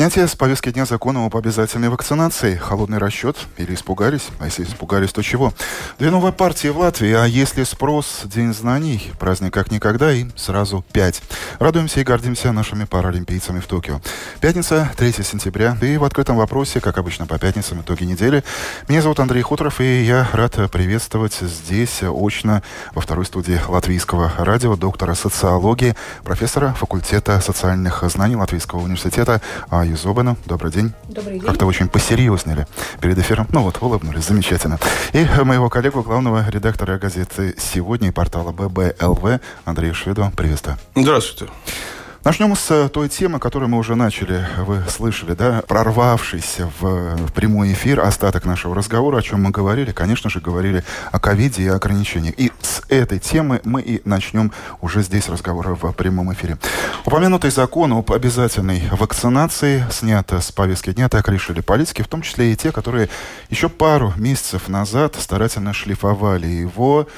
Снятие с повестки дня закона об обязательной вакцинации. Холодный расчет или испугались? А если испугались, то чего? Две новые партии в Латвии, а если спрос День знаний, праздник как никогда и сразу пять. Радуемся и гордимся нашими паралимпийцами в Токио. Пятница, 3 сентября. И в открытом вопросе, как обычно по пятницам, итоги недели. Меня зовут Андрей Хуторов, и я рад приветствовать здесь очно во второй студии Латвийского радио доктора социологии, профессора факультета социальных знаний Латвийского университета Юзобану. Добрый день. Добрый день. Как-то очень посерьезнели перед эфиром. Ну вот, улыбнулись. Замечательно. И моего коллегу, главного редактора газеты «Сегодня» и портала ББЛВ Андрея Шведу. Приветствую. Здравствуйте. Начнем с э, той темы, которую мы уже начали, вы слышали, да, прорвавшись в, в прямой эфир, остаток нашего разговора, о чем мы говорили, конечно же, говорили о ковиде и ограничениях. И с этой темы мы и начнем уже здесь разговор в прямом эфире. Упомянутый закон об обязательной вакцинации снят с повестки дня, так решили политики, в том числе и те, которые еще пару месяцев назад старательно шлифовали его,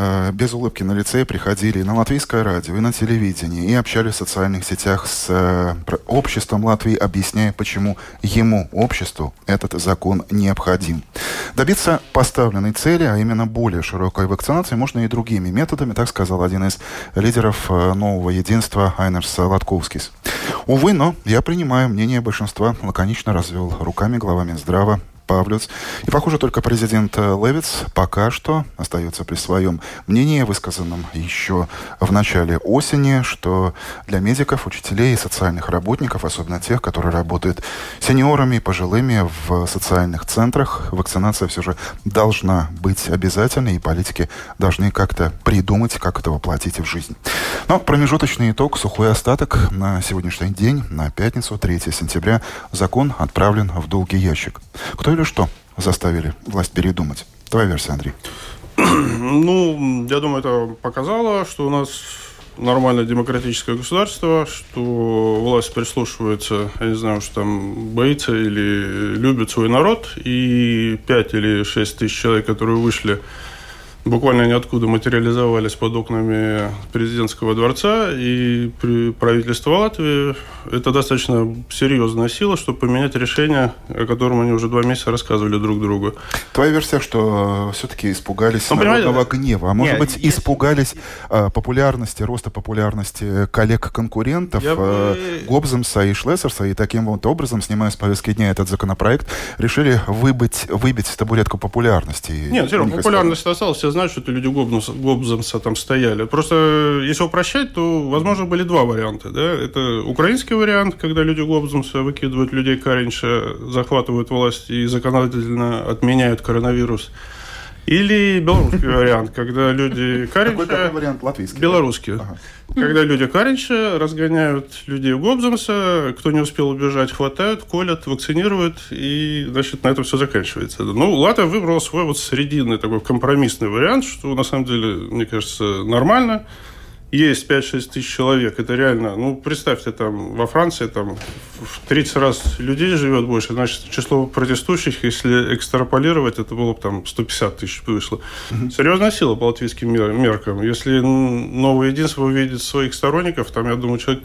Э, без улыбки на лице приходили на латвийское радио, и на телевидении, и общались в социальных сетях с э, обществом Латвии, объясняя, почему ему, обществу, этот закон необходим. Добиться поставленной цели, а именно более широкой вакцинации, можно и другими методами, так сказал один из лидеров э, нового единства Айнерс Латковскис. Увы, но я принимаю мнение большинства, лаконично развел руками глава Минздрава Павлюц. И, похоже, только президент э, Левиц пока что остается при своем мнении, высказанном еще в начале осени, что для медиков, учителей и социальных работников, особенно тех, которые работают сеньорами, пожилыми в социальных центрах, вакцинация все же должна быть обязательной, и политики должны как-то придумать, как это воплотить в жизнь. Но промежуточный итог, сухой остаток на сегодняшний день, на пятницу, 3 сентября, закон отправлен в долгий ящик. Кто или что заставили власть передумать? Твоя версия, Андрей. Ну, я думаю, это показало, что у нас нормальное демократическое государство, что власть прислушивается, я не знаю, что там боится или любит свой народ, и 5 или 6 тысяч человек, которые вышли буквально ниоткуда материализовались под окнами президентского дворца и при правительство Латвии. Это достаточно серьезная сила, чтобы поменять решение, о котором они уже два месяца рассказывали друг другу. Твоя версия, что все-таки испугались ну, народного гнева, а может Нет, быть, испугались э, популярности, роста популярности коллег-конкурентов Я э, Гобземса и Шлессерса, и таким вот образом, снимая с повестки дня этот законопроект, решили выбить, выбить табуретку популярности. Нет, равно популярность осталась, все знают, что это люди Гоббса, Гоббса там стояли. Просто, если упрощать, то, возможно, были два варианта. Да? Это украинский вариант, когда люди Гоббса выкидывают людей Каринча, захватывают власть и законодательно отменяют коронавирус. Или белорусский вариант, когда люди Каринча... Какой вариант латвийский? Белорусский. Ага. Когда люди Каринча разгоняют людей Гобземса, кто не успел убежать, хватают, колят, вакцинируют, и, значит, на этом все заканчивается. Ну, Латвия выбрала свой вот срединный такой компромиссный вариант, что, на самом деле, мне кажется, нормально есть 5-6 тысяч человек, это реально, ну, представьте, там, во Франции там в 30 раз людей живет больше, значит, число протестующих, если экстраполировать, это было бы там 150 тысяч вышло. Mm-hmm. Серьезная сила по латвийским меркам. Если новое единство увидит своих сторонников, там, я думаю, человек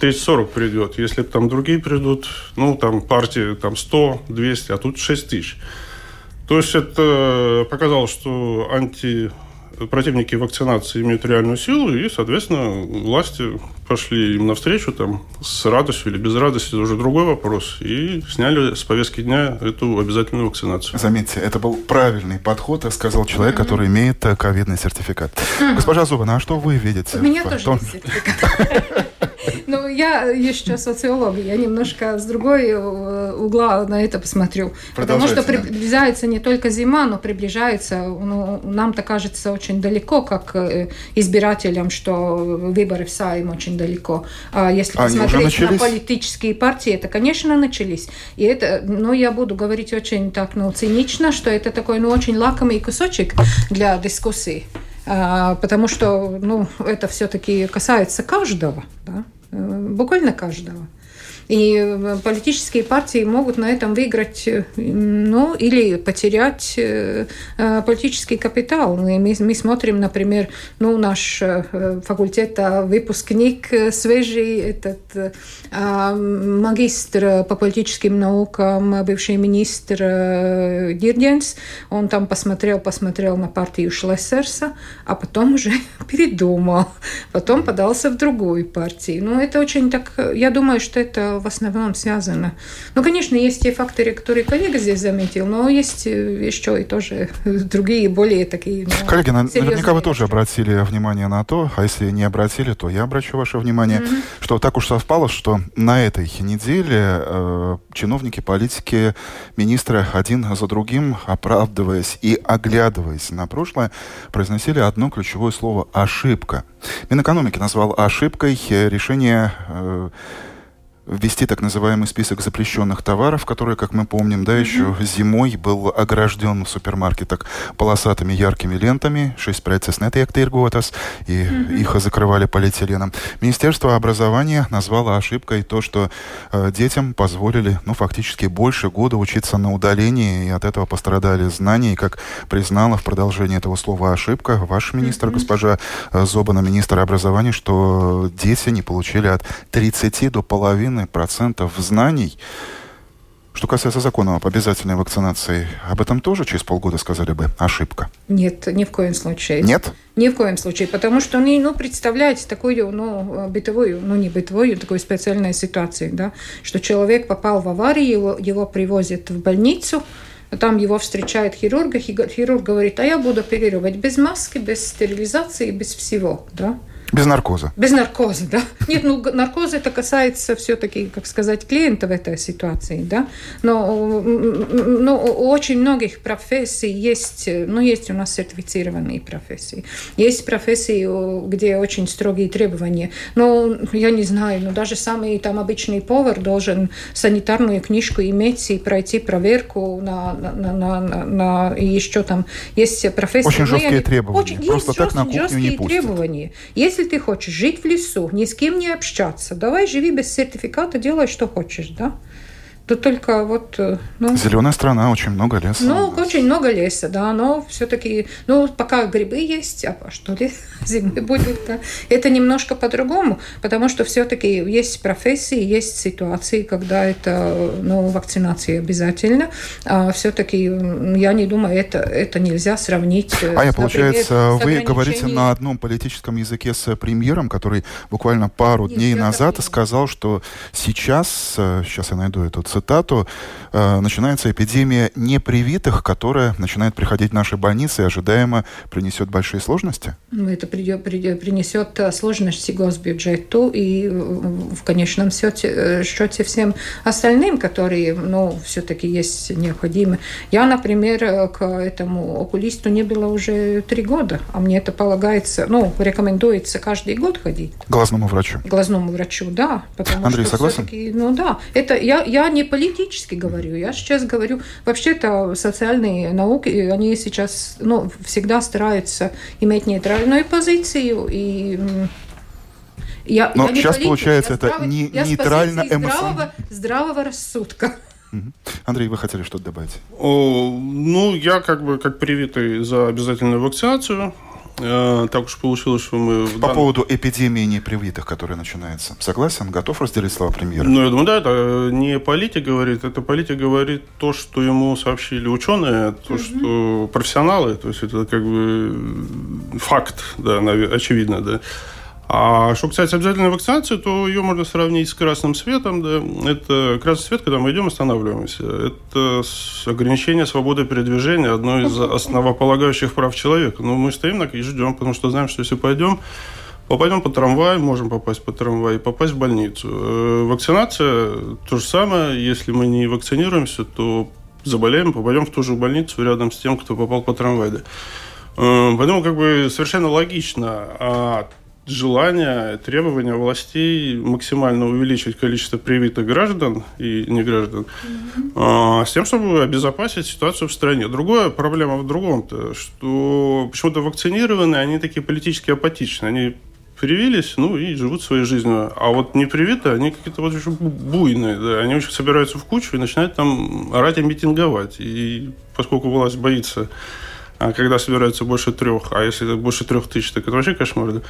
30-40 придет. Если там другие придут, ну, там партии там 100, 200, а тут 6 тысяч. То есть это показало, что анти противники вакцинации имеют реальную силу, и, соответственно, власти пошли им навстречу там, с радостью или без радости, это уже другой вопрос, и сняли с повестки дня эту обязательную вакцинацию. Заметьте, это был правильный подход, сказал человек, который имеет э, ковидный сертификат. Госпожа Зубана, а что вы видите? У меня тоже том... есть сертификат. Ну, я еще социолог, я немножко с другой э, угла на это посмотрю. Потому что приближается не только зима, но приближается, ну, нам-то кажется очень далеко, как э, избирателям, что выборы в Сайм очень далеко. А если посмотреть на политические партии, это, конечно, начались. И это, ну, я буду говорить очень так, ну, цинично, что это такой, ну, очень лакомый кусочек для дискуссии. А, потому что ну, это все-таки касается каждого, да? Буквально каждого. И э, политические партии могут на этом выиграть, э, ну, или потерять э, политический капитал. Мы, мы смотрим, например, ну, наш факультет выпускник свежий, этот магистр по политическим наукам, бывший министр Дирденс, он там посмотрел, посмотрел на партию Шлессерса, а потом уже передумал, потом подался в другую партию. Ну, это очень так, я думаю, что это в основном связано. Ну, конечно, есть те факторы, которые коллега здесь заметил, но есть э, еще и тоже другие, более такие... Ну, Коллеги, наверняка вы тоже обратили внимание на то, а если не обратили, то я обращу ваше внимание, mm-hmm. что так уж совпало, что на этой неделе э, чиновники, политики, министры один за другим, оправдываясь и оглядываясь на прошлое, произносили одно ключевое слово «ошибка». Минэкономики назвал ошибкой решение э, ввести так называемый список запрещенных товаров, который, как мы помним, да, mm-hmm. еще зимой был огражден в супермаркетах полосатыми яркими лентами, 6 preces netiek tirgotas, и mm-hmm. их закрывали полиэтиленом. Министерство образования назвало ошибкой то, что э, детям позволили, ну, фактически больше года учиться на удалении, и от этого пострадали знания, и, как признала в продолжении этого слова ошибка, ваш министр, mm-hmm. госпожа э, Зобана, министр образования, что дети не получили от 30 до половины процентов знаний. Что касается закона об обязательной вакцинации, об этом тоже через полгода сказали бы ошибка? Нет, ни в коем случае. Нет? Ни в коем случае, потому что, ну, ну представляете такую, ну, бытовую, ну, не бытовую, такую специальную ситуацию, да, что человек попал в аварию, его, его привозят в больницу, там его встречает хирург, и хирург говорит, а я буду оперировать без маски, без стерилизации, без всего, да. Без наркоза. Без наркоза, да. Нет, ну наркоз это касается все-таки, как сказать, клиента в этой ситуации, да. Но, но очень многих профессий есть, ну есть у нас сертифицированные профессии. Есть профессии, где очень строгие требования. Но я не знаю, но даже самый там обычный повар должен санитарную книжку иметь и пройти проверку на, на, на, на, на и еще там есть профессии. Очень жесткие требования. Очень, Просто так на кухню не пустят. требования. Есть если ты хочешь жить в лесу, ни с кем не общаться, давай живи без сертификата, делай, что хочешь, да? То только вот... Э, ну, Зеленая страна, очень много леса. Ну, очень много леса, да, но все-таки, ну, пока грибы есть, а что ли зимой будет, да? это немножко по-другому, потому что все-таки есть профессии, есть ситуации, когда это, ну, вакцинация обязательно, а все-таки я не думаю, это, это нельзя сравнить. Э, а я, получается, вы говорите на одном политическом языке с премьером, который буквально пару Нет, дней назад сказал, что сейчас, э, сейчас я найду эту цитату, э, начинается эпидемия непривитых, которая начинает приходить в наши больницы и ожидаемо принесет большие сложности? Ну, это придет, придет, принесет э, сложности госбюджету и в конечном счете, э, счете всем остальным, которые ну, все-таки есть необходимы. Я, например, к этому окулисту не было уже три года, а мне это полагается, ну, рекомендуется каждый год ходить. Глазному врачу? Глазному врачу, да. Андрей, согласен? Ну да, это я, я не политически говорю, я сейчас говорю, вообще-то социальные науки, они сейчас ну, всегда стараются иметь нейтральную позицию и я, Но я сейчас, политик, получается, это здраво, не, нейтрально эмоционально. Здравого, здравого рассудка. Андрей, вы хотели что-то добавить? О, ну, я как бы как привитый за обязательную вакцинацию. Э, так уж получилось, что мы... По дан... поводу эпидемии непривитых, которая начинается. Согласен? Готов разделить слова премьера? Ну, я думаю, да, это не политик говорит, это политик говорит то, что ему сообщили ученые, то, mm-hmm. что профессионалы, то есть это как бы факт, да, очевидно, да. А что касается обязательной вакцинации, то ее можно сравнить с красным светом. Да. Это красный свет, когда мы идем, останавливаемся. Это ограничение свободы передвижения, одно из основополагающих прав человека. Но мы стоим и ждем, потому что знаем, что если пойдем, попадем по трамваю, можем попасть по трамваю и попасть в больницу. Э, вакцинация то же самое. Если мы не вакцинируемся, то заболеем, попадем в ту же больницу рядом с тем, кто попал по трамваю. Э, поэтому как бы совершенно логично. А желание, требования властей максимально увеличить количество привитых граждан и не граждан mm-hmm. с тем, чтобы обезопасить ситуацию в стране. Другая проблема в другом-то, что почему-то вакцинированные, они такие политически апатичные. Они привились, ну и живут своей жизнью. А вот не привитые, они какие-то вот еще буйные, да, они очень собираются в кучу и начинают там орать и митинговать. И поскольку власть боится а когда собирается больше трех, а если больше трех тысяч, так это вообще кошмар.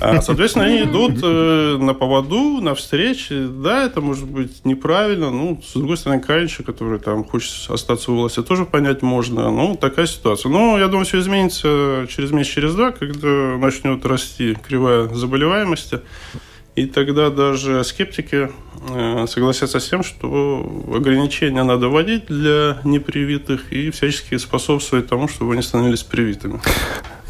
А, соответственно, они идут э, на поводу, на встречи. Да, это может быть неправильно. Ну, с другой стороны, Кальча, который там хочет остаться у власти, тоже понять можно. Ну, такая ситуация. Но я думаю, все изменится через месяц, через два, когда начнет расти кривая заболеваемости. И тогда даже скептики э, согласятся с тем, что ограничения надо вводить для непривитых и всячески способствовать тому, чтобы они становились привитыми.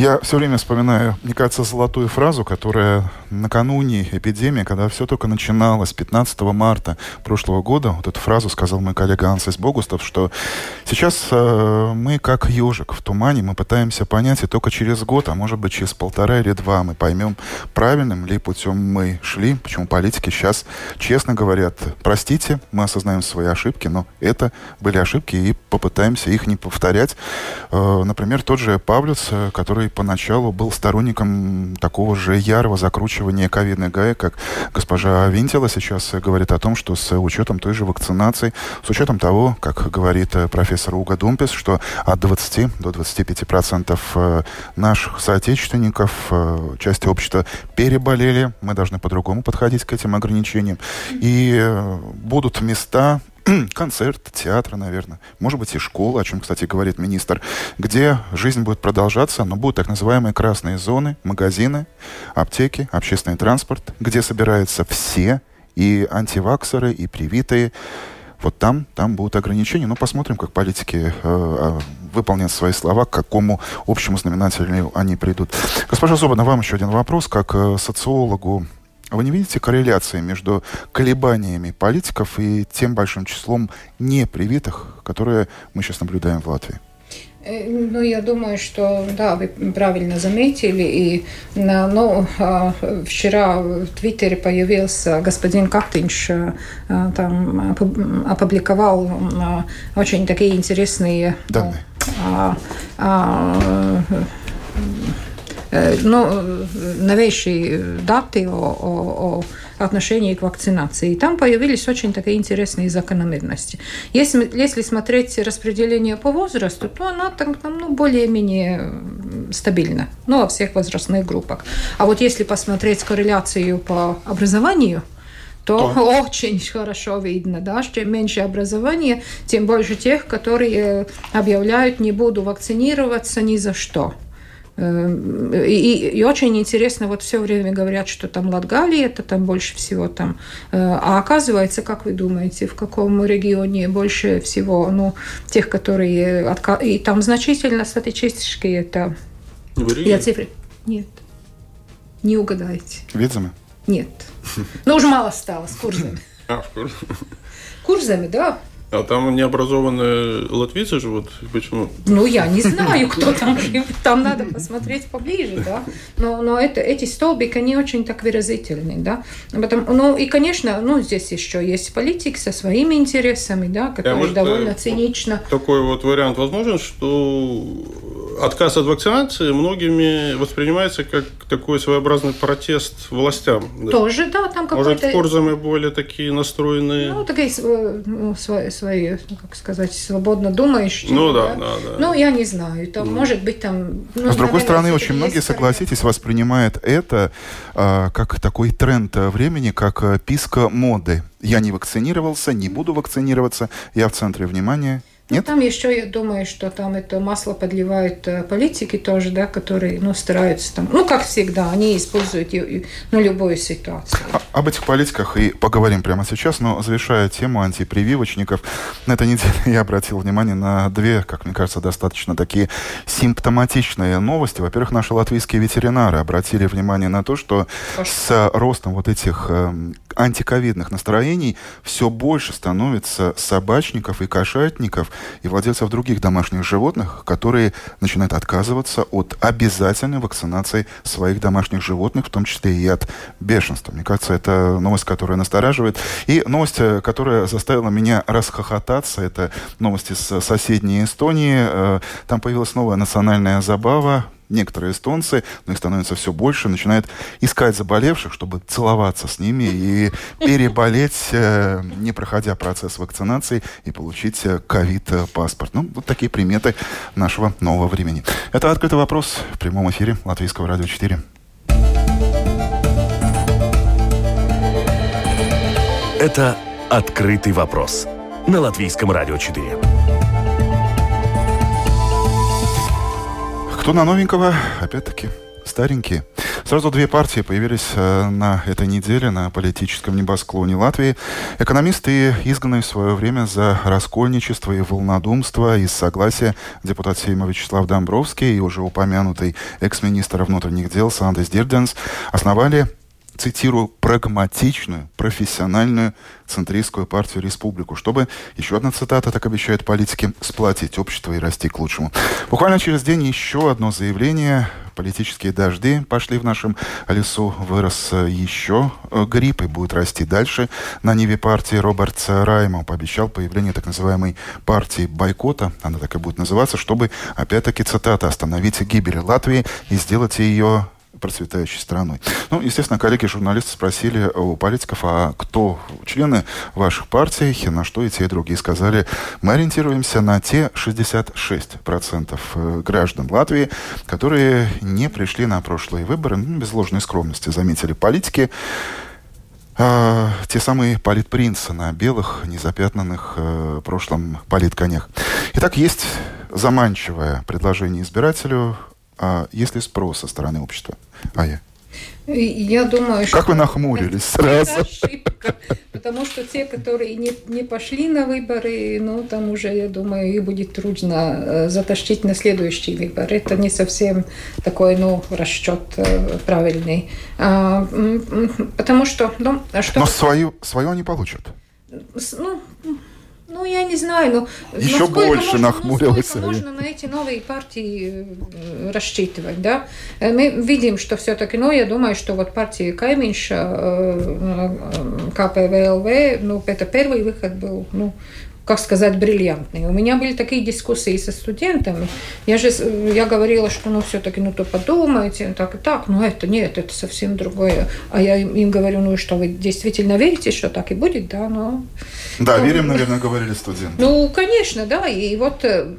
Я все время вспоминаю, мне кажется, золотую фразу, которая накануне эпидемии, когда все только начиналось, 15 марта прошлого года, вот эту фразу сказал мой коллега Ансис Богустов, что сейчас э, мы как ежик в тумане, мы пытаемся понять, и только через год, а может быть через полтора или два мы поймем, правильным ли путем мы шли, почему политики сейчас честно говорят, простите, мы осознаем свои ошибки, но это были ошибки, и попытаемся их не повторять. Э, например, тот же Павлюс, э, поначалу был сторонником такого же ярого закручивания ковидной гаек, как госпожа Винтила сейчас говорит о том, что с учетом той же вакцинации, с учетом того, как говорит э, профессор Уга Думпес, что от 20 до 25 процентов э, наших соотечественников, э, части общества переболели, мы должны по-другому подходить к этим ограничениям. И будут места, концерт, театр, наверное, может быть и школа, о чем, кстати, говорит министр, где жизнь будет продолжаться, но будут так называемые красные зоны, магазины, аптеки, общественный транспорт, где собираются все, и антиваксеры, и привитые. Вот там, там будут ограничения. Но посмотрим, как политики э, э, выполнят свои слова, к какому общему знаменателю они придут. Госпожа Зобана, вам еще один вопрос. Как э, социологу вы не видите корреляции между колебаниями политиков и тем большим числом непривитых, которые мы сейчас наблюдаем в Латвии? Э, ну, я думаю, что да, вы правильно заметили. И, ну, а, вчера в Твиттере появился господин Кактинш, э, там опубликовал очень такие интересные данные. А, а, ну, новейшие даты о, о, о отношении к вакцинации. И там появились очень такие интересные закономерности. Если, если смотреть распределение по возрасту, то она там, ну, более-менее стабильна, ну, во всех возрастных группах. А вот если посмотреть корреляцию по образованию, то, то очень хорошо видно, да, чем меньше образования, тем больше тех, которые объявляют «не буду вакцинироваться ни за что». Эм, и, и очень интересно, вот все время говорят, что там Латгалия, это там больше всего там. Э, а оказывается, как вы думаете, в каком регионе больше всего, ну, тех, которые... И там значительно статистически это... Я цифры... Нет. Не угадаете. Видзами? Нет. Ну, уже мало стало с курсами. А, в курсе. Курсами, да. А там необразованные латвийцы живут? Почему? Ну, я не знаю, кто там живет. Там надо посмотреть поближе, да. Но, но это, эти столбики, они очень так выразительны, да. Потом, ну, и, конечно, ну, здесь еще есть политик со своими интересами, да, который может, довольно цинично. Такой вот вариант возможен, что отказ от вакцинации многими воспринимается как такой своеобразный протест властям. Да? Тоже, да, там какой-то... Может, курсами более такие настроенные? Ну, такие ну, свои, свои, ну, как сказать, свободно думающие. Ну, да, да, да. да. Ну, я не знаю, там, mm. может быть, там... Ну, С другой стороны, очень многие, согласитесь, воспринимают это а, как такой тренд времени, как а, писка моды. Я не вакцинировался, не буду вакцинироваться, я в центре внимания, Нет? Там еще, я думаю, что там это масло подливают э, политики тоже, да, которые, ну, стараются там, ну, как всегда, они используют ну, любую ситуацию. А, об этих политиках и поговорим прямо сейчас, но завершая тему антипрививочников, на этой неделе я обратил внимание на две, как мне кажется, достаточно такие симптоматичные новости. Во-первых, наши латвийские ветеринары обратили внимание на то, что с ростом вот этих э, антиковидных настроений все больше становится собачников и кошатников и владельцев других домашних животных, которые начинают отказываться от обязательной вакцинации своих домашних животных, в том числе и от бешенства. Мне кажется, это новость, которая настораживает. И новость, э, которая заставила меня расхохотаться, это новости с соседней Эстонии. Э, там появилась новая национальная забава некоторые эстонцы, но их становится все больше, начинают искать заболевших, чтобы целоваться с ними и переболеть, э, не проходя процесс вакцинации и получить э, ковид-паспорт. Ну, вот такие приметы нашего нового времени. Это «Открытый вопрос» в прямом эфире Латвийского радио 4. Это «Открытый вопрос» на Латвийском радио 4. Кто на новенького? Опять-таки, старенькие. Сразу две партии появились э, на этой неделе на политическом небосклоне Латвии. Экономисты, изгнанные в свое время за раскольничество и волнодумство из согласия депутат Сейма Вячеслав Домбровский и уже упомянутый экс-министр внутренних дел Сандес Дирденс основали цитирую, прагматичную, профессиональную центристскую партию «Республику», чтобы, еще одна цитата, так обещают политики, сплотить общество и расти к лучшему. Буквально через день еще одно заявление. Политические дожди пошли в нашем лесу. Вырос еще грипп и будет расти дальше. На ниве партии Роберт Раймо пообещал появление так называемой партии бойкота, она так и будет называться, чтобы, опять-таки, цитата, остановить гибель Латвии и сделать ее процветающей страной. Ну, естественно, коллеги-журналисты спросили у политиков, а кто члены ваших партий, на что и те, и другие сказали, мы ориентируемся на те 66% э, граждан Латвии, которые не пришли на прошлые выборы, ну, без ложной скромности, заметили политики, а, те самые политпринцы на белых, незапятнанных э, прошлом политконях. Итак, есть заманчивое предложение избирателю а есть ли спрос со стороны общества? А я. Я думаю, что... Как вы нахмурились сразу? Это ошибка, потому что те, которые не, не пошли на выборы, ну, там уже, я думаю, их будет трудно э, затащить на следующий выбор. Это не совсем такой, ну, расчет э, правильный. А, потому что... Ну, а что... Но свою, свою они получат. Ну, ну, я не знаю, но еще больше можно, нахмурилась. Ну, можно на эти новые партии э, рассчитывать, да? Э, мы видим, что все-таки, ну, я думаю, что вот партия Кайминша, э, КПВЛВ, ну, это первый выход был, ну, как сказать, бриллиантные. У меня были такие дискуссии со студентами. Я же я говорила, что ну все-таки ну то подумайте, так и так, но это нет, это совсем другое. А я им говорю, ну что, вы действительно верите, что так и будет, да, но... Да, ну, верим, наверное, говорили студенты. Ну, конечно, да, и вот э,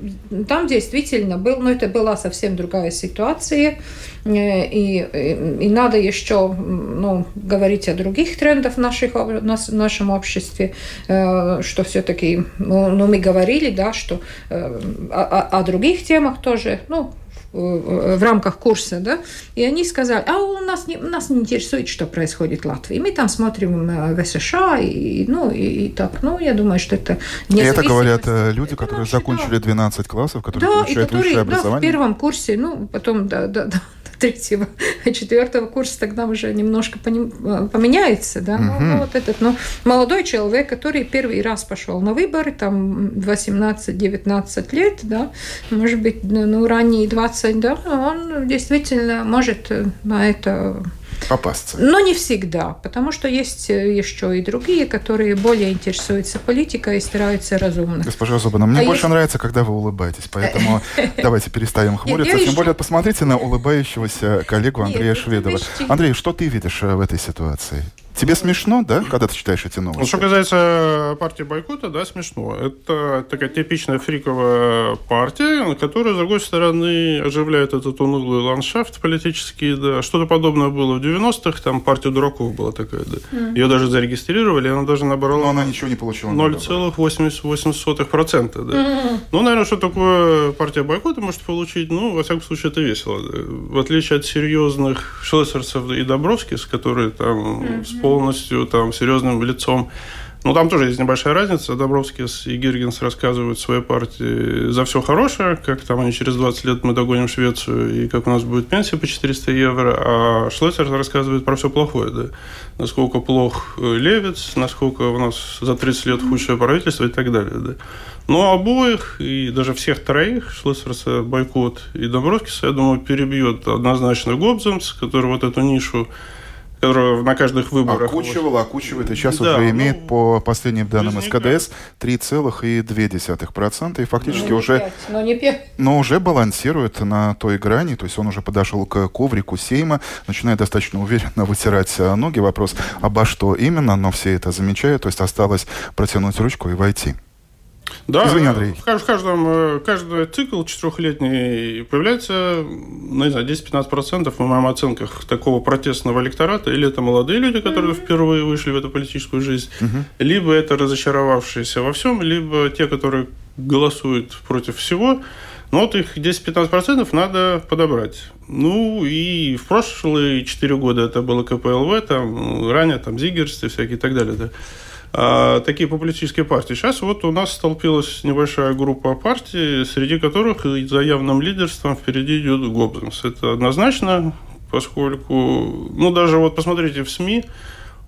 там действительно был, но это была совсем другая ситуация. Э, и, и, и надо еще ну, говорить о других трендах в, наших, в нашем обществе, э, что все-таки, ну, ну, мы говорили, да, что э, о, о других темах тоже, ну, в рамках курса, да, и они сказали, а у нас не, нас не интересует, что происходит в Латвии. Мы там смотрим в США, и, ну, и, и так, ну, я думаю, что это не это говорят люди, которые закончили 12 классов, которые да, получают и которые, высшее образование? Да, в первом курсе, ну, потом, да, да, да третьего, четвертого курса тогда уже немножко поменяется, да, угу. ну, вот этот, но молодой человек, который первый раз пошел на выборы, там 18-19 лет, да, может быть, ну, ранние 20, да, он действительно может на это попасться. Но не всегда, потому что есть э, еще и другие, которые более интересуются политикой и стараются разумно. Госпожа Зубана, мне а больше есть... нравится, когда вы улыбаетесь, поэтому давайте переставим хмуриться. Тем более, посмотрите на улыбающегося коллегу Андрея Шведова. Андрей, что ты видишь э, в этой ситуации? Тебе смешно, да, когда ты читаешь эти новости? Ну, что касается партии бойкота, да, смешно. Это такая типичная фриковая партия, которая, с другой стороны, оживляет этот унылый ландшафт политический. Да. Что-то подобное было в 90-х, там партия дураков была такая, да. Mm. Ее даже зарегистрировали, она даже набрала... Но она ничего не получила. 0,88%, да. Mm. Ну, наверное, что такое партия бойкота может получить? Ну, во всяком случае, это весело. Да. В отличие от серьезных Шлессерцев и Добровских, которые там mm-hmm полностью там серьезным лицом. Ну, там тоже есть небольшая разница. Добровский и Гиргенс рассказывают своей партии за все хорошее, как там они через 20 лет мы догоним Швецию, и как у нас будет пенсия по 400 евро, а Шлессер рассказывает про все плохое, да. Насколько плох э, Левец, насколько у нас за 30 лет худшее правительство и так далее, да. Но обоих, и даже всех троих, Шлессерса, Бойкот и Добровскиса, я думаю, перебьет однозначно Гобземс, который вот эту нишу на каждых выборах... Окучивал, окучивает, и сейчас да, уже имеет ну, по последним данным СКДС 3,2%, и фактически ну, уже... 5, но, не 5. но уже балансирует на той грани, то есть он уже подошел к коврику Сейма, начинает достаточно уверенно вытирать э, ноги. Вопрос, обо что именно, но все это замечают, то есть осталось протянуть ручку и войти. Да, Извини, Андрей. В каждом, э, каждый цикл четырехлетний появляется, ну, не знаю, 10-15% в моих оценках такого протестного электората. Или это молодые люди, которые впервые вышли в эту политическую жизнь, mm-hmm. либо это разочаровавшиеся во всем, либо те, которые голосуют против всего. Но вот их 10-15% надо подобрать. Ну, и в прошлые 4 года это было КПЛВ, там, ранее там Зигерс и всякие и так далее, да такие популистические партии. Сейчас вот у нас столпилась небольшая группа партий, среди которых за явным лидерством впереди идет Гоббинс. Это однозначно, поскольку, ну, даже вот посмотрите в СМИ,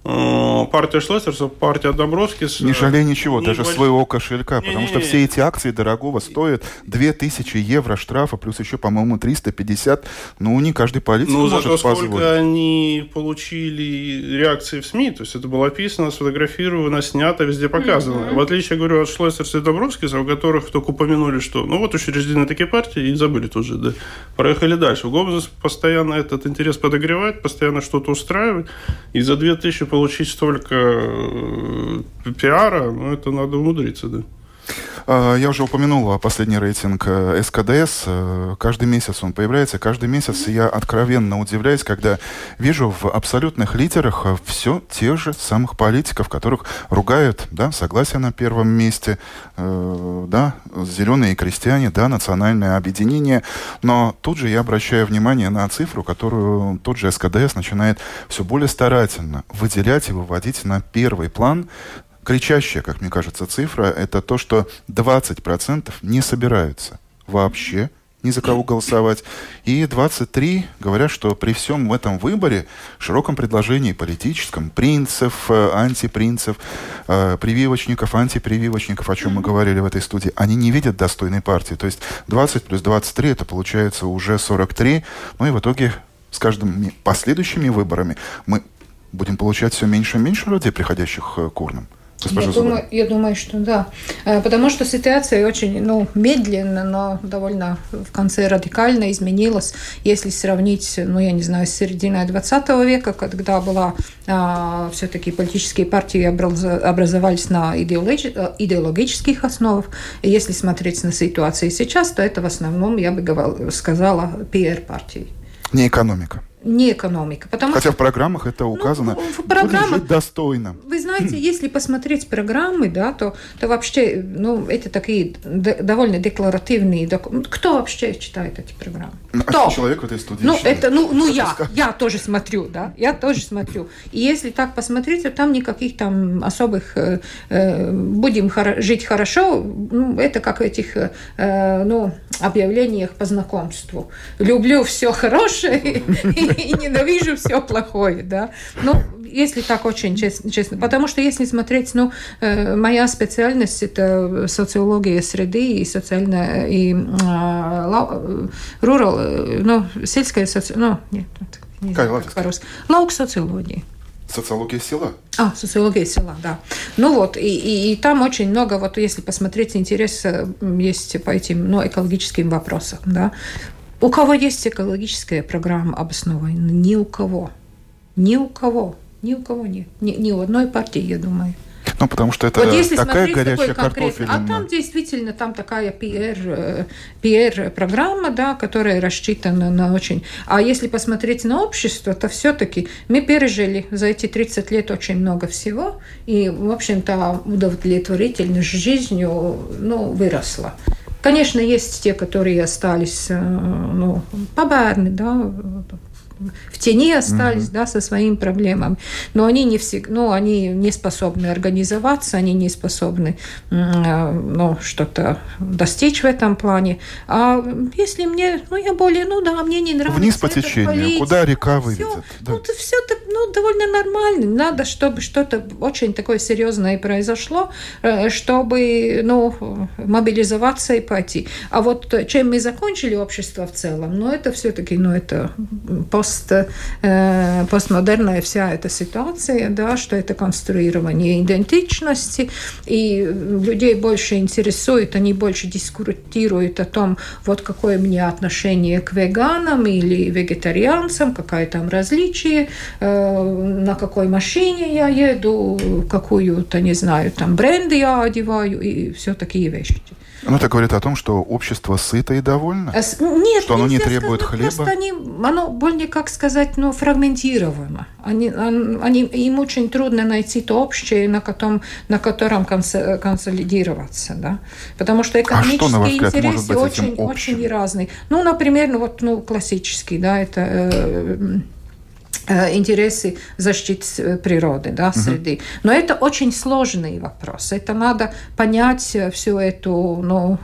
партия Шлессерса, партия Домбровскис. Не жалей ничего, не даже больш... своего кошелька, не, потому не, что не, все эти акции дорогого стоят 2000 евро штрафа, плюс еще, по-моему, 350. Ну, не каждый политик ну, может зато позволить. сколько они получили реакции в СМИ, то есть это было описано, сфотографировано, снято, везде показано. Mm-hmm. В отличие, говорю, от Шлессерса и Домбровскиса, у которых только упомянули, что ну вот учреждены такие партии, и забыли тут же, да. Проехали дальше. Гоббс постоянно этот интерес подогревает, постоянно что-то устраивает, и за 2000 получить столько э, пиара, ну, это надо умудриться, да. А, я уже упомянул последний рейтинг э, СКДС. Э, каждый месяц он появляется. Каждый месяц я откровенно удивляюсь, когда вижу в абсолютных лидерах э, все тех же самых политиков, которых ругают, да, согласие на первом месте, да, зеленые крестьяне, да, национальное объединение. Но тут же я обращаю внимание на цифру, которую тот же СКДС начинает все более старательно выделять и выводить на первый план кричащая, как мне кажется, цифра, это то, что 20% не собираются вообще ни за кого голосовать. И 23 говорят, что при всем этом выборе, широком предложении политическом, принцев, э, антипринцев, э, прививочников, антипрививочников, о чем мы говорили в этой студии, они не видят достойной партии. То есть 20 плюс 23 это получается уже 43. Ну и в итоге с каждыми последующими выборами мы будем получать все меньше и меньше людей, приходящих э, к урнам. Я думаю, я думаю, что да. Э, потому что ситуация очень ну, медленно, но довольно в конце радикально изменилась. Если сравнить, ну, я не знаю, с серединой 20 века, когда была а, все-таки политические партии образовались на идеологи идеологических основах. И если смотреть на ситуацию сейчас, то это в основном, я бы сказала, пиар-партии. Не экономика не экономика. Потому Хотя что, в программах это указано. Ну, в программах, жить достойно. Вы знаете, если посмотреть программы, да, то, то вообще, ну, это такие довольно декларативные документы. Кто вообще читает эти программы? Ну, а Кто? человек в этой студии Ну, это, ну, ну я, я тоже смотрю, да, я тоже смотрю. И если так посмотреть, то там никаких там особых э, э будем хоро жить хорошо, ну, это как этих, э, ну, объявлениях по знакомству. Люблю все хорошее и ненавижу все плохое, да. Ну, если так очень честно, честно. Потому что если смотреть, ну, э, моя специальность – это социология среды и социальная, и э, рурал, ну, сельская социология, ну, нет, не знаю, как по-русски. Лаук социологии. Социология села? А, социология села, да. Ну вот, и, и, и там очень много, вот если посмотреть, интерес есть по этим ну, экологическим вопросам, да. У кого есть экологическая программа обоснованная? Ни у кого. Ни у кого. Ни у кого нет. Ни, ни у одной партии, я думаю. Ну, потому что это вот если такая горячая картофель. А там действительно там такая PR, PR-программа, да, которая рассчитана на очень... А если посмотреть на общество, то все-таки мы пережили за эти 30 лет очень много всего, и, в общем-то, удовлетворительность жизнью ну, выросла. Конечно, есть те, которые остались э, ну, побарны, да, в тени остались, угу. да, со своими проблемами. Но они не всегда, ну, они не способны организоваться, они не способны, ну, что-то достичь в этом плане. А если мне, ну, я более, ну, да, мне не нравится. Вниз по течению, политика, куда река выведет. Все, да. ну, все это, ну, довольно нормально. Надо, чтобы что-то очень такое серьезное произошло, э, чтобы, ну, мобилизоваться и пойти. А вот чем мы закончили общество в целом, ну, это все-таки, ну, это пост пост, э, постмодерная вся эта ситуация, да, что это конструирование идентичности, и людей больше интересует, они больше дискутируют о том, вот какое мне отношение к веганам или вегетарианцам, какое там различие, э, на какой машине я еду, какую-то, не знаю, там бренды я одеваю и все такие вещи. Ну, это говорит о том, что общество сыто и довольно? А нет, что оно не требует сказать, хлеба? Просто они, оно более, как сказать, ну, фрагментировано. Они, они, им очень трудно найти то общее, на котором, на котором консолидироваться. Да? Потому что экономические а что, взгляд, интересы очень, очень разные. Ну, например, ну, вот, ну, классический, да, это... Э, Э, интересы защиты э, природы, да, среды. Но это очень сложный вопрос. Это надо понять э, всю эту, ну,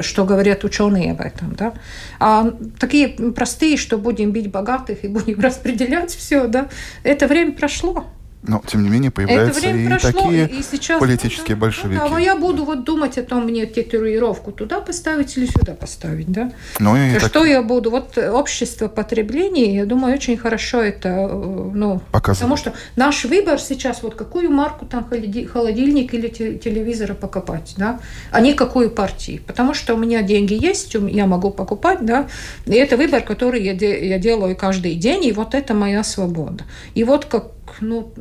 что говорят ученые об этом, да. А такие простые, что будем бить богатых и будем распределять все, да, это время прошло. Но, тем не менее, появляются и прошло, такие и сейчас, политические ну, большевики. Ну, да, а я буду вот думать о том, мне татуировку туда поставить или сюда поставить, да? Ну, и Что так... я буду? Вот общество потребления, я думаю, очень хорошо это, э, ну, Показывает. потому что наш выбор сейчас, вот какую марку там холодильник или телевизора покупать, да, а не какую партию. Потому что у меня деньги есть, я могу покупать, да, и это выбор, который я, де я делаю каждый день, и вот это моя свобода. И вот как ну,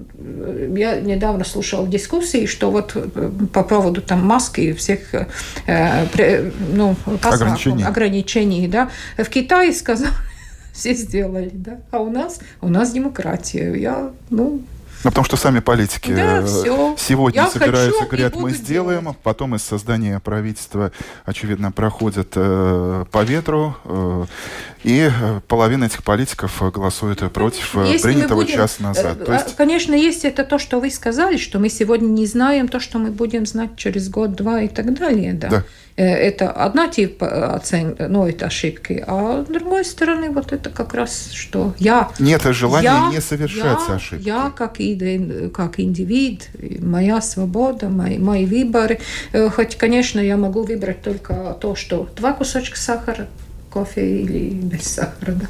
я недавно слушала дискуссии, что вот э, по поводу там маски и всех э, ну, ограничений. ограничений, да, в Китае сказали, все сделали, да, а у нас, у нас демократия. Я, ну, ну, потому что сами политики да, э, все. сегодня Я собираются, хочу, говорят, мы сделаем, делать. потом из создания правительства, очевидно, проходят э, по ветру, э, и э, половина этих политиков голосует против Если принятого будем, час назад. То есть... Конечно, есть это то, что вы сказали, что мы сегодня не знаем то, что мы будем знать через год-два и так далее. Да. да. Э, это одна тип э, оценки, ну, это ошибки, а с другой стороны, вот это как раз, что я... Нет желания я, не совершать я, ошибки. Я как, иди, как индивид, моя свобода, мои, мои выборы. Э, хоть, конечно, я могу выбрать только то, что два кусочка сахара, кофе или без сахара, да.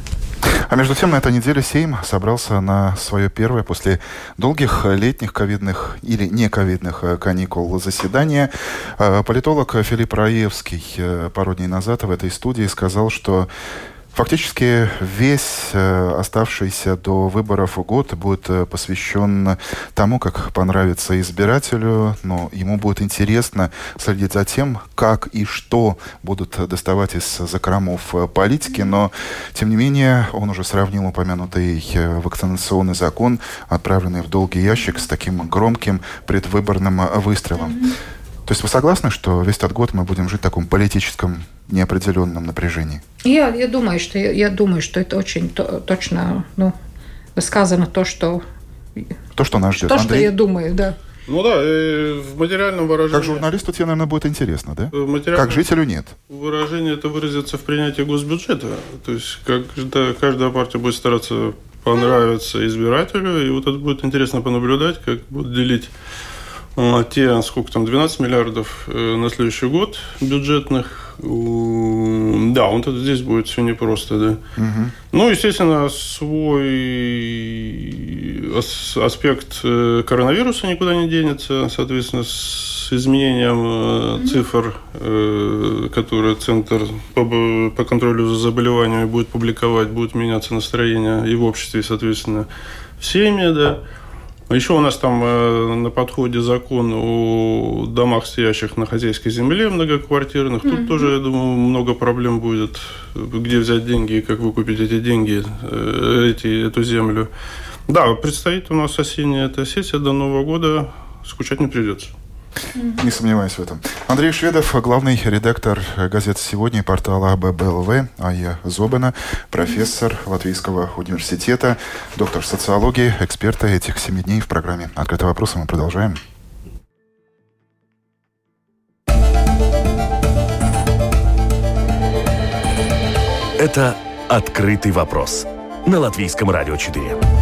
А между тем, на этой неделе Сейм собрался на свое первое после долгих летних ковидных или не ковидных э, каникул заседания. Э, политолог Филипп Раевский э, пару дней назад в этой студии сказал, что Фактически весь э, оставшийся до выборов год будет э, посвящен тому, как понравится избирателю, но ему будет интересно следить за тем, как и что будут доставать из закромов э, политики, но, тем не менее, он уже сравнил упомянутый вакцинационный закон, отправленный в долгий ящик, с таким громким предвыборным выстрелом. То есть вы согласны, что весь этот год мы будем жить в таком политическом неопределенном напряжении? Я, я думаю, что я, я думаю, что это очень то, точно ну, сказано то, что то, что нас ждет. То, Андрей? что я думаю, да. Ну да, в материальном выражении... Как журналисту тебе, наверное, будет интересно, да? Как жителю нет. Выражение это выразится в принятии госбюджета. То есть как, да, каждая партия будет стараться понравиться избирателю, и вот это будет интересно понаблюдать, как будут делить те, сколько там, 12 миллиардов э, на следующий год бюджетных. Да, вот это здесь будет все непросто, да. Угу. Ну, естественно, свой аспект э, коронавируса никуда не денется, соответственно, с изменением угу. цифр, которые Центр по, контролю за заболеваниями будет публиковать, будет меняться настроение и в обществе, и, соответственно, в семьи, да. Еще у нас там э, на подходе закон о домах, стоящих на хозяйской земле, многоквартирных. Тут mm-hmm. тоже, я думаю, много проблем будет, где взять деньги и как выкупить эти деньги, э, эти, эту землю. Да, предстоит у нас осенняя эта сессия до Нового года. Скучать не придется. Не сомневаюсь в этом. Андрей Шведов, главный редактор газеты «Сегодня» и портала ББЛВ, Ая Зобина, профессор Латвийского университета, доктор социологии, эксперта этих семи дней в программе «Открытый вопрос». Мы продолжаем. Это «Открытый вопрос» на Латвийском радио 4.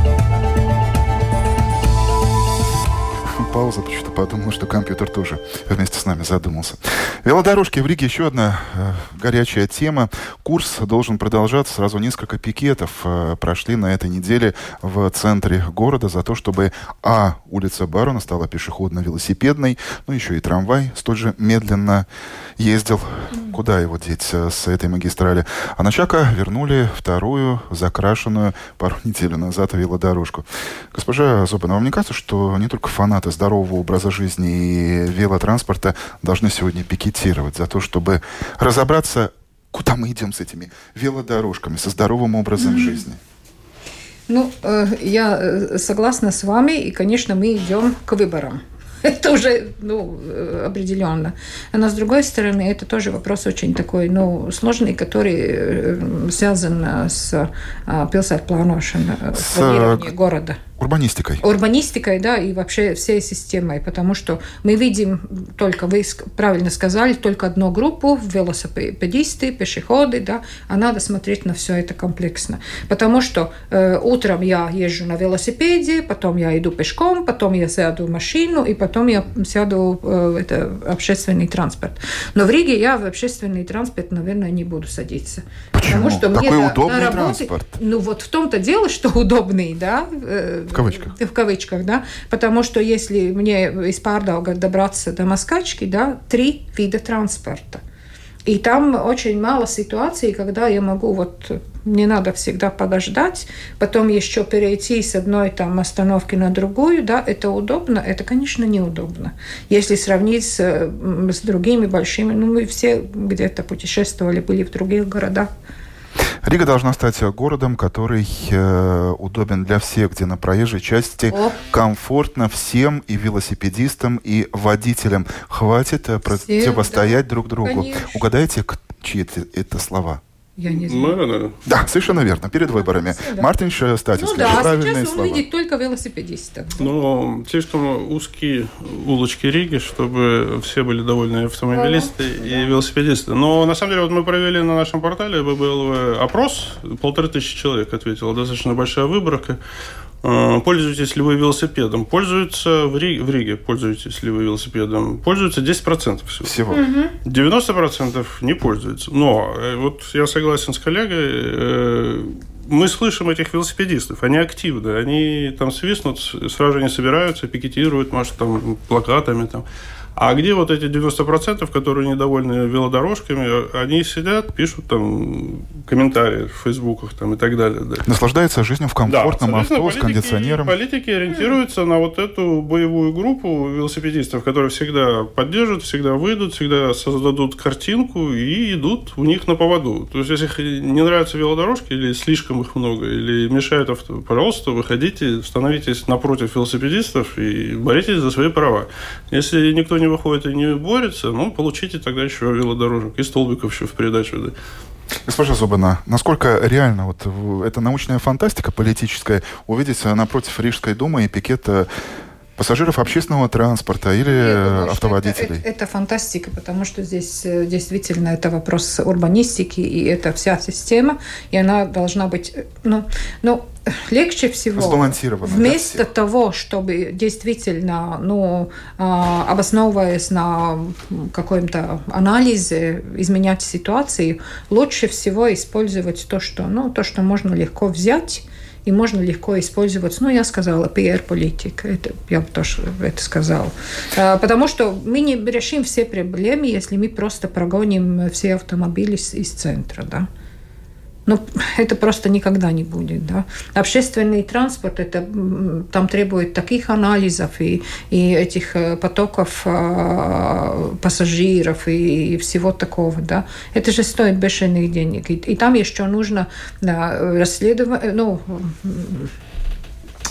Пауза, потому что подумал, что компьютер тоже вместе с нами задумался. Велодорожки в Риге еще одна э, горячая тема. Курс должен продолжаться. Сразу несколько пикетов э, прошли на этой неделе в центре города за то, чтобы А. улица Барона стала пешеходно-велосипедной, ну еще и трамвай столь же медленно ездил. Куда его деть э, с этой магистрали? А на Чака вернули вторую закрашенную пару недель назад велодорожку. Госпожа Зобина, вам не кажется, что не только фанаты здорового образа жизни и велотранспорта должны сегодня пикетировать за то, чтобы разобраться, куда мы идем с этими велодорожками, со здоровым образом mm-hmm. жизни? Ну, э, я э, согласна с вами, и, конечно, мы идем к выборам. это уже ну, э, определенно. Но с другой стороны, это тоже вопрос очень такой ну, сложный, который э, связан с пилсētplānošana, э, планирование города. Урбанистикой. Урбанистикой, да, и вообще всей системой, потому что мы видим только, вы правильно сказали, только одну группу, велосипедисты, пешеходы, да, а надо смотреть на все это комплексно. Потому что э, утром я езжу на велосипеде, потом я иду пешком, потом я сяду в машину, и потом я сяду э, это, общественный транспорт. Но в Риге я в общественный транспорт, наверное, не буду садиться. Почему? Потому что Такой мне удобный на работе, транспорт. Ну вот в том-то дело, что удобный, да, э, в кавычках. В кавычках, да. Потому что если мне из Pārdauga добраться до Москачки, да, три вида транспорта. И там очень мало ситуаций, когда я могу вот не надо всегда подождать, потом еще перейти с одной там остановки на другую, да, это удобно, это, конечно, неудобно. Если сравнить с, с другими большими, ну, мы все где-то путешествовали, были в других городах, Рига должна стать городом, который э, удобен для всех, где на проезжей части О. комфортно всем и велосипедистам, и водителям. Хватит э, противостоять да. друг другу. Конечно. Угадайте, чьи это, это слова? Я не знаю. Мэра, да, совершенно верно. Перед выборами. Да. Мартин Статис. Ну да, а сейчас он видит только велосипедистов. Ну, слишком узкие улочки Риги, чтобы все были довольны автомобилисты да. и велосипедисты. Но на самом деле вот мы провели на нашем портале ББЛВ опрос. Полторы тысячи человек ответило. Достаточно большая выборка. Э, пользуетесь ли вы велосипедом? Пользуются в Риге, в Риге пользуетесь ли вы велосипедом? Пользуются 10% всего. Всего. 90% не пользуются. Но э, вот я согласен с коллегой, э, мы слышим этих велосипедистов, они активны, они там свистнут, сразу же не собираются, пикетируют, может, там, плакатами, там. А где вот эти 90%, которые недовольны велодорожками, они сидят, пишут там комментарии в фейсбуках там, и так далее. Да. Наслаждаются жизнью в комфортном да, авто с кондиционером. Политики ориентируются на вот эту боевую группу велосипедистов, которые всегда поддержат, всегда выйдут, всегда создадут картинку и идут у них на поводу. То есть, если не нравятся велодорожки или слишком их много, или мешают авто, пожалуйста, выходите, становитесь напротив велосипедистов и боритесь за свои права. Если никто не выходит и не борется, ну, получите тогда еще велодорожек и столбиков еще в придачу. Да. Госпожа Зубина, насколько реально вот это научная фантастика политическая увидеть напротив Рижской думы и пикета пассажиров общественного транспорта или думаю, автоводителей? Это, это, это фантастика, потому что здесь э, действительно это вопрос урбанистики, и это вся система, и она должна быть, э, ну, ну легче всего вместо того, чтобы действительно, ну, а, обосновываясь на каком-то анализе, изменять ситуацию, лучше всего использовать то, что, ну, то, что можно легко взять и можно легко использовать, ну, я сказала, PR-политика, это, я бы тоже это сказала. А, потому что мы не решим все проблемы, если мы просто прогоним все автомобили из центра, да. Ну, это просто никогда не будет. Да? Общественный транспорт, это, там требует таких анализов и, и этих э, потоков э, пассажиров и, и всего такого. Да? Это же стоит бешеных денег. И, и там еще нужно да, расследовать, ну,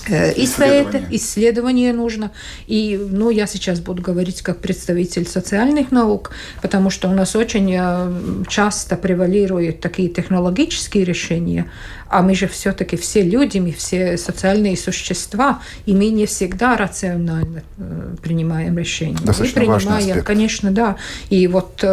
Э, исследование. исследование нужно. И, ну, я сейчас буду говорить как представитель социальных наук, потому что у нас очень э, часто превалируют такие технологические решения, а мы же все-таки все люди, мы все социальные существа, и мы не всегда рационально э, принимаем решения. Достаточно мы принимаем, конечно, да. И вот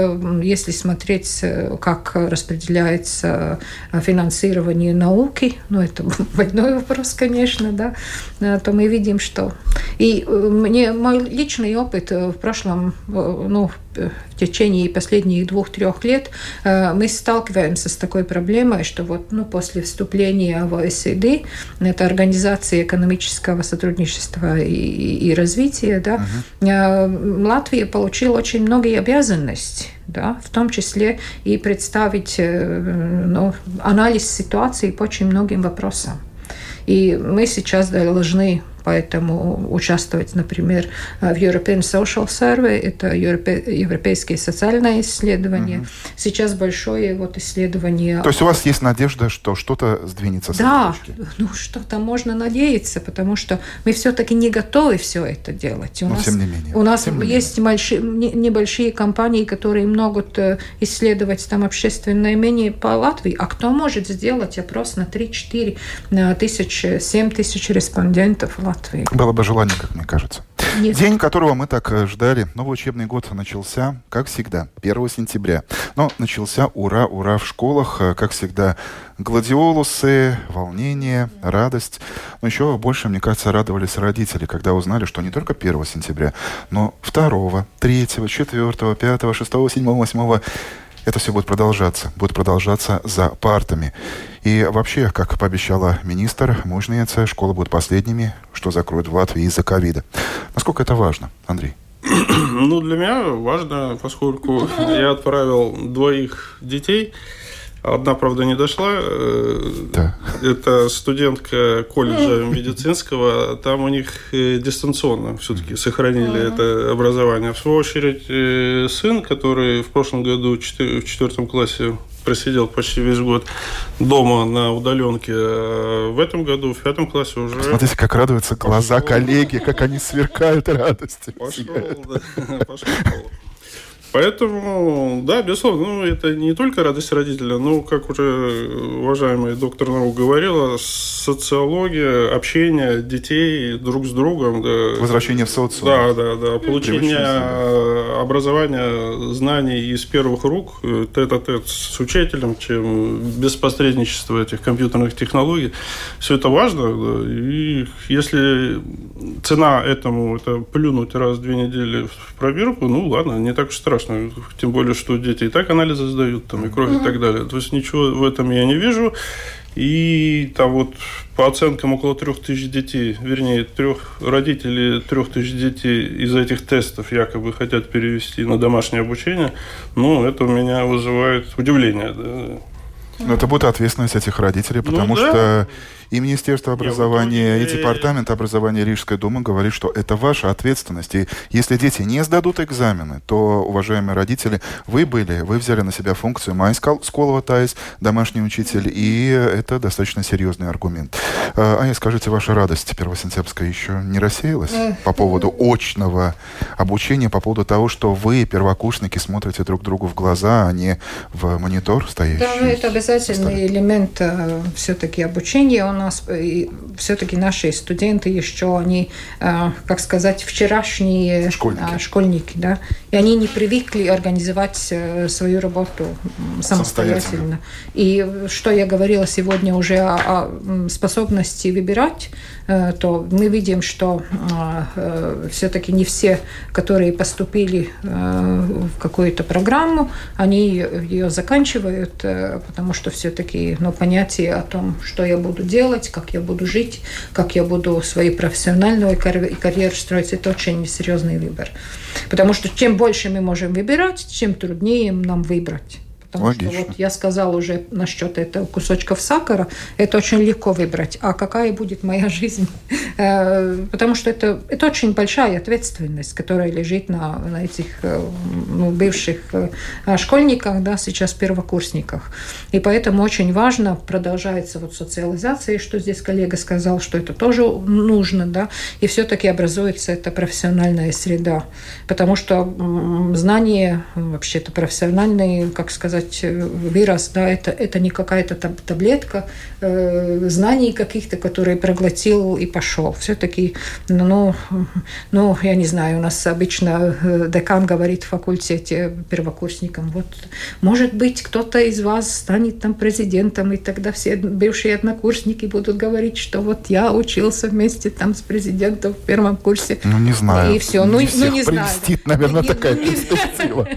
если смотреть, как распределяется финансирование науки, ну, это больной вопрос, конечно, да, Э, то мы видим, что... И э, мне мой личный опыт э, в прошлом, ну, в течение последних двух-трех лет мы сталкиваемся с такой проблемой, что вот ну, после вступления в ОСД, это Организация экономического сотрудничества и, и развития, да, uh-huh. Латвия получила очень многие обязанности да, в том числе и представить ну, анализ ситуации по очень многим вопросам. И мы сейчас должны поэтому участвовать, например, в European Social Survey, это европейские социальные исследования. Угу. Сейчас большое вот исследование. То есть у вас есть надежда, что что-то сдвинется с Да, ну что-то можно надеяться, потому что мы все-таки не готовы все это делать. У Но нас, тем не менее. У нас есть большие, небольшие компании, которые могут э, исследовать там общественное мнение по Латвии, а кто может сделать опрос на 3-4 тысячи, 7 тысяч респондентов в Латвии? Было бы желание, как мне кажется. Нет. День, которого мы так э, ждали. Новый учебный год начался, как всегда, 1 сентября. Но начался ура, ура в школах, э, как всегда, гладиолусы, волнение, радость. Но еще больше, мне кажется, радовались родители, когда узнали, что не только 1 сентября, но 2, 3, 4, 5, 6, 7, 8 это все будет продолжаться. Будет продолжаться за партами. И вообще, как пообещала министр Мужница, школы будут последними, что закроют в Латвии из-за ковида. Насколько это важно, Андрей? Ну, для меня важно, поскольку я отправил двоих детей Одна, правда, не дошла. Э, да. Это студентка колледжа медицинского. Там у них э, дистанционно все-таки сохранили mm-hmm. это образование. В свою очередь, э, сын, который в прошлом году в четвертом классе просидел почти весь год дома на удаленке. А в этом году, в пятом классе уже... Смотрите, как радуются глаза пошел. коллеги, как они сверкают радостью. Пошел, да, пошел. Поэтому, да, безусловно, ну, это не только радость родителя, но, как уже уважаемый доктор наук говорила, социология, общение детей друг с другом. Да, Возвращение в социум. Да, да, да. Получение образования, знаний из первых рук, тет-а-тет с учителем, чем без посредничества этих компьютерных технологий. Все это важно. Да, и если цена этому это плюнуть раз в две недели в пробирку, ну ладно, не так уж страшно страшно. Тем более, что дети и так анализы сдают, там, и кровь, mm-hmm. и так далее. То есть ничего в этом я не вижу. И там вот по оценкам около трех тысяч детей, вернее, трех родителей трех тысяч детей из этих тестов якобы хотят перевести на домашнее обучение. Ну, это у меня вызывает удивление. Да. Но это будет ответственность этих родителей, ну потому ну, да. что и Министерство образования, и Департамент образования Рижской думы говорит, что это ваша ответственность. И если дети не сдадут экзамены, то, уважаемые родители, вы были, вы взяли на себя функцию майскал школа тайс, домашний учитель, и это достаточно серьезный аргумент. А, Аня, скажите, ваша радость первосентябрьская еще не рассеялась по поводу очного обучения, по поводу того, что вы, первокурсники, смотрите друг другу в глаза, а не в монитор стоящий? Да, это обязательный элемент э, все-таки обучения. Он нас все-таки наши студенты еще, они, э, как сказать, вчерашние школьники, э, школьники. да, и они не привыкли организовать э, свою работу самостоятельно. И что я говорила сегодня уже о, о способности выбирать, то мы видим, что все-таки не все, которые поступили в какую-то программу, они ее заканчивают, потому что все-таки ну, понятие о том, что я буду делать, как я буду жить, как я буду свою профессиональную карьеру строить, это очень серьезный выбор. Потому что чем больше мы можем выбирать, тем труднее нам выбрать. Потому Логично. что вот я сказала уже насчет этого кусочков сахара, это очень легко выбрать. А какая будет моя жизнь? Э, потому что это, это очень большая ответственность, которая лежит на, на этих э, ну, бывших э, школьниках, да, сейчас первокурсниках. И поэтому очень важно, продолжается вот социализация, что здесь коллега сказал, что это тоже нужно, да, и все-таки образуется эта профессиональная среда. Потому что знание, вообще-то профессиональный, как сказать, вырос, да, это, это не какая-то таблетка э, знаний каких-то, которые проглотил и пошел. Все-таки, ну, ну, я не знаю, у нас обычно э, декан говорит в факультете первокурсникам, вот, может быть, кто-то из вас станет там президентом, и тогда все бывшие однокурсники будут говорить, что вот я учился вместе там с президентом в первом курсе. Ну, не знаю. И все. Ну, не ну, не знаю. наверное, такая перспектива.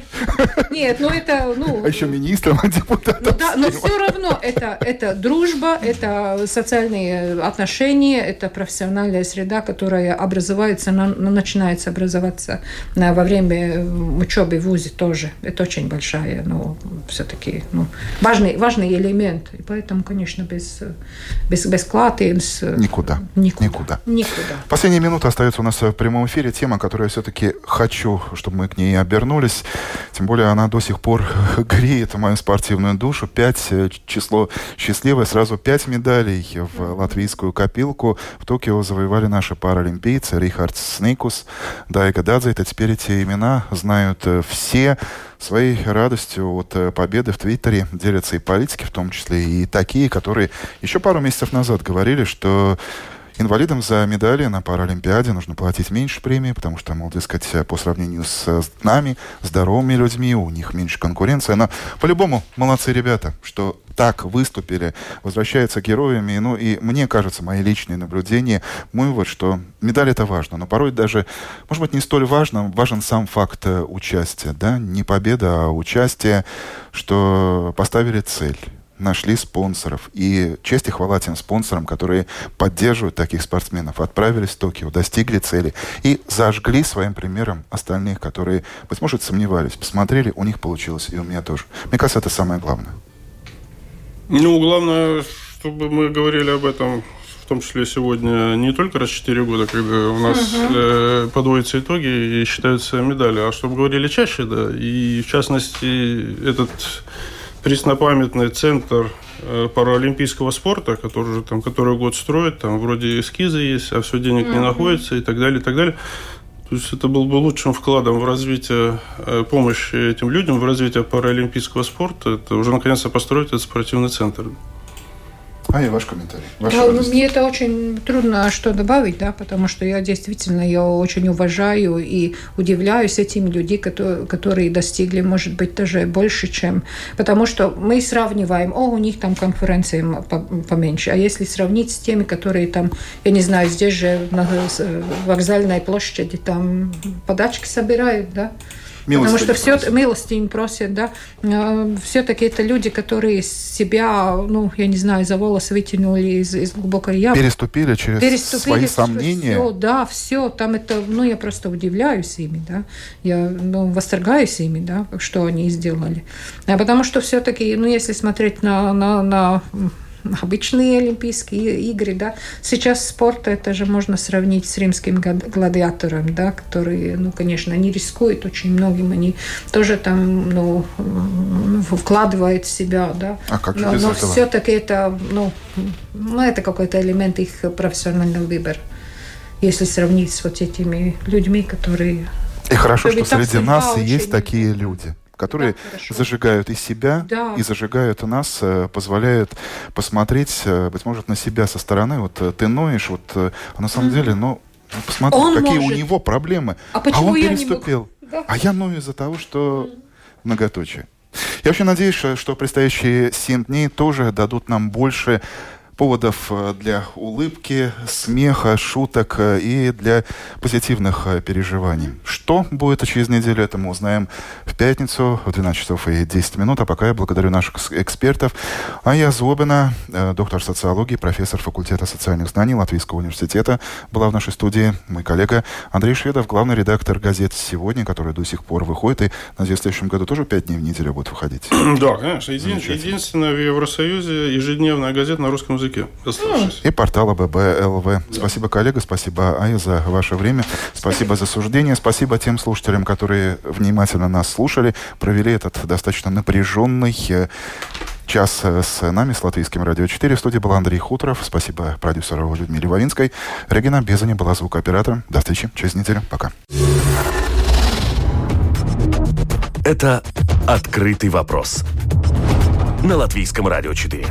Нет, ну это, ну... А еще министром, а депутатом. Да, но все равно это, это дружба, это социальные отношения, это профессиональная среда, которая образуется, начинается образоваться во время учебы в ВУЗе тоже. Это очень большая, но все-таки ну, важный, важный элемент. И поэтому, конечно, без, без, без клатинс... Никуда. Никуда. Никуда. Никуда. Последние минуты остается у нас в прямом эфире. Тема, которую я все-таки хочу, чтобы мы к ней обернулись. Тем более она до сих пор греет мою спортивную душу. Пять э, число счастливое. Сразу пять медалей в латвийскую копилку. В Токио завоевали наши паралимпийцы Рихард Сникус, Дайга Дадзе. Это теперь эти имена знают э, все. Своей радостью от э, победы в Твиттере делятся и политики, в том числе и такие, которые еще пару месяцев назад говорили, что Инвалидам за медали на Паралимпиаде нужно платить меньше премии, потому что, мол, дескать, по сравнению с нами, здоровыми людьми, у них меньше конкуренция. Но по-любому молодцы ребята, что так выступили, возвращаются героями. Ну и мне кажется, мои личные наблюдения, мой вывод, что медаль это важно, но порой даже, может быть, не столь важно, важен сам факт э, участия, да, не победа, а участие, что поставили цель нашли спонсоров. И честь и хвала тем спонсорам, которые поддерживают таких спортсменов. Отправились в Токио, достигли цели и зажгли своим примером остальных, которые, быть может, сомневались. Посмотрели, у них получилось, и у меня тоже. Мне кажется, это самое главное. Ну, главное, чтобы мы говорили об этом в том числе сегодня не только раз 4 года, когда у нас угу. э, подводятся итоги и считаются медали, а чтобы говорили чаще, да, и в частности этот преснопамятный центр э, паралимпийского спорта, который уже там который год строят, там вроде эскизы есть, а все денег mm-hmm. не находится и так далее, и так далее. То есть это был бы лучшим вкладом в развитие э, помощи этим людям, в развитие паралимпийского спорта. Это уже наконец-то построить этот спортивный центр. А и ваш комментарий. Ваш да, ну, мне это очень трудно что добавить, да, потому что я действительно ее очень уважаю и удивляюсь этими людьми, которые, которые достигли, может быть, даже больше, чем... Потому что мы сравниваем, о, у них там конкуренция поменьше, а если сравнить с теми, которые там, я не знаю, здесь же на вокзальной площади там подачки собирают, да, Потому что все милостыню просят, да. А, Все-таки это люди, которые себя, ну, я не знаю, за волос вытянули из, из глубокой ямы. Переступили через Переступили свои сомнения. Все, да, все. Там это, ну, я просто удивляюсь ими, да. Я, ну, восторгаюсь ими, да, что они сделали. А потому что все-таки, ну, если смотреть на, на, на обычные Олимпийские игры, да. Сейчас спорт это же можно сравнить с римским гладиатором, да, которые, ну, конечно, они рискуют очень многим, они тоже там, ну, вкладывают в себя, да. А как но, но все-таки это, ну, ну, это какой-то элемент их профессионального выбора, если сравнить с вот этими людьми, которые и хорошо, что среди нас есть такие люди которые да, зажигают и себя, да. и зажигают нас, э, позволяют посмотреть, э, быть может, на себя со стороны. Вот э, ты ноешь, вот, а на самом mm. деле, ну, посмотри, он какие может. у него проблемы. А, почему а он я переступил. Не мог? Да. А я ною из-за того, что mm. многоточие. Я очень надеюсь, что предстоящие семь дней тоже дадут нам больше поводов э, для улыбки, смеха, шуток э, и для позитивных э, переживаний. Что будет через неделю, это мы узнаем в пятницу в 12 часов и 10 минут. А пока я благодарю наших экспертов. А я Злобина, доктор социологии, профессор факультета социальных знаний Латвийского университета, была в нашей студии мой коллега Андрей Шведов, главный редактор газеты «Сегодня», которая до сих пор выходит. И, надеюсь, в следующем году тоже пять дней в неделю будет выходить. Да, конечно. Един, единственная в Евросоюзе ежедневная газета на русском языке. И портал АББ ЛВ. Спасибо, коллега, спасибо, Ая, за ваше время. Спасибо за суждение. Спасибо тем слушателям, которые внимательно нас слушали, провели этот достаточно напряженный э, час э, с нами, с Латвийским радио 4. В студии был Андрей Хуторов. Спасибо продюсеру Людмиле Вавинской. Регина Безани была звукооператором. До встречи через неделю. Пока. Это «Открытый вопрос» на Латвийском радио 4.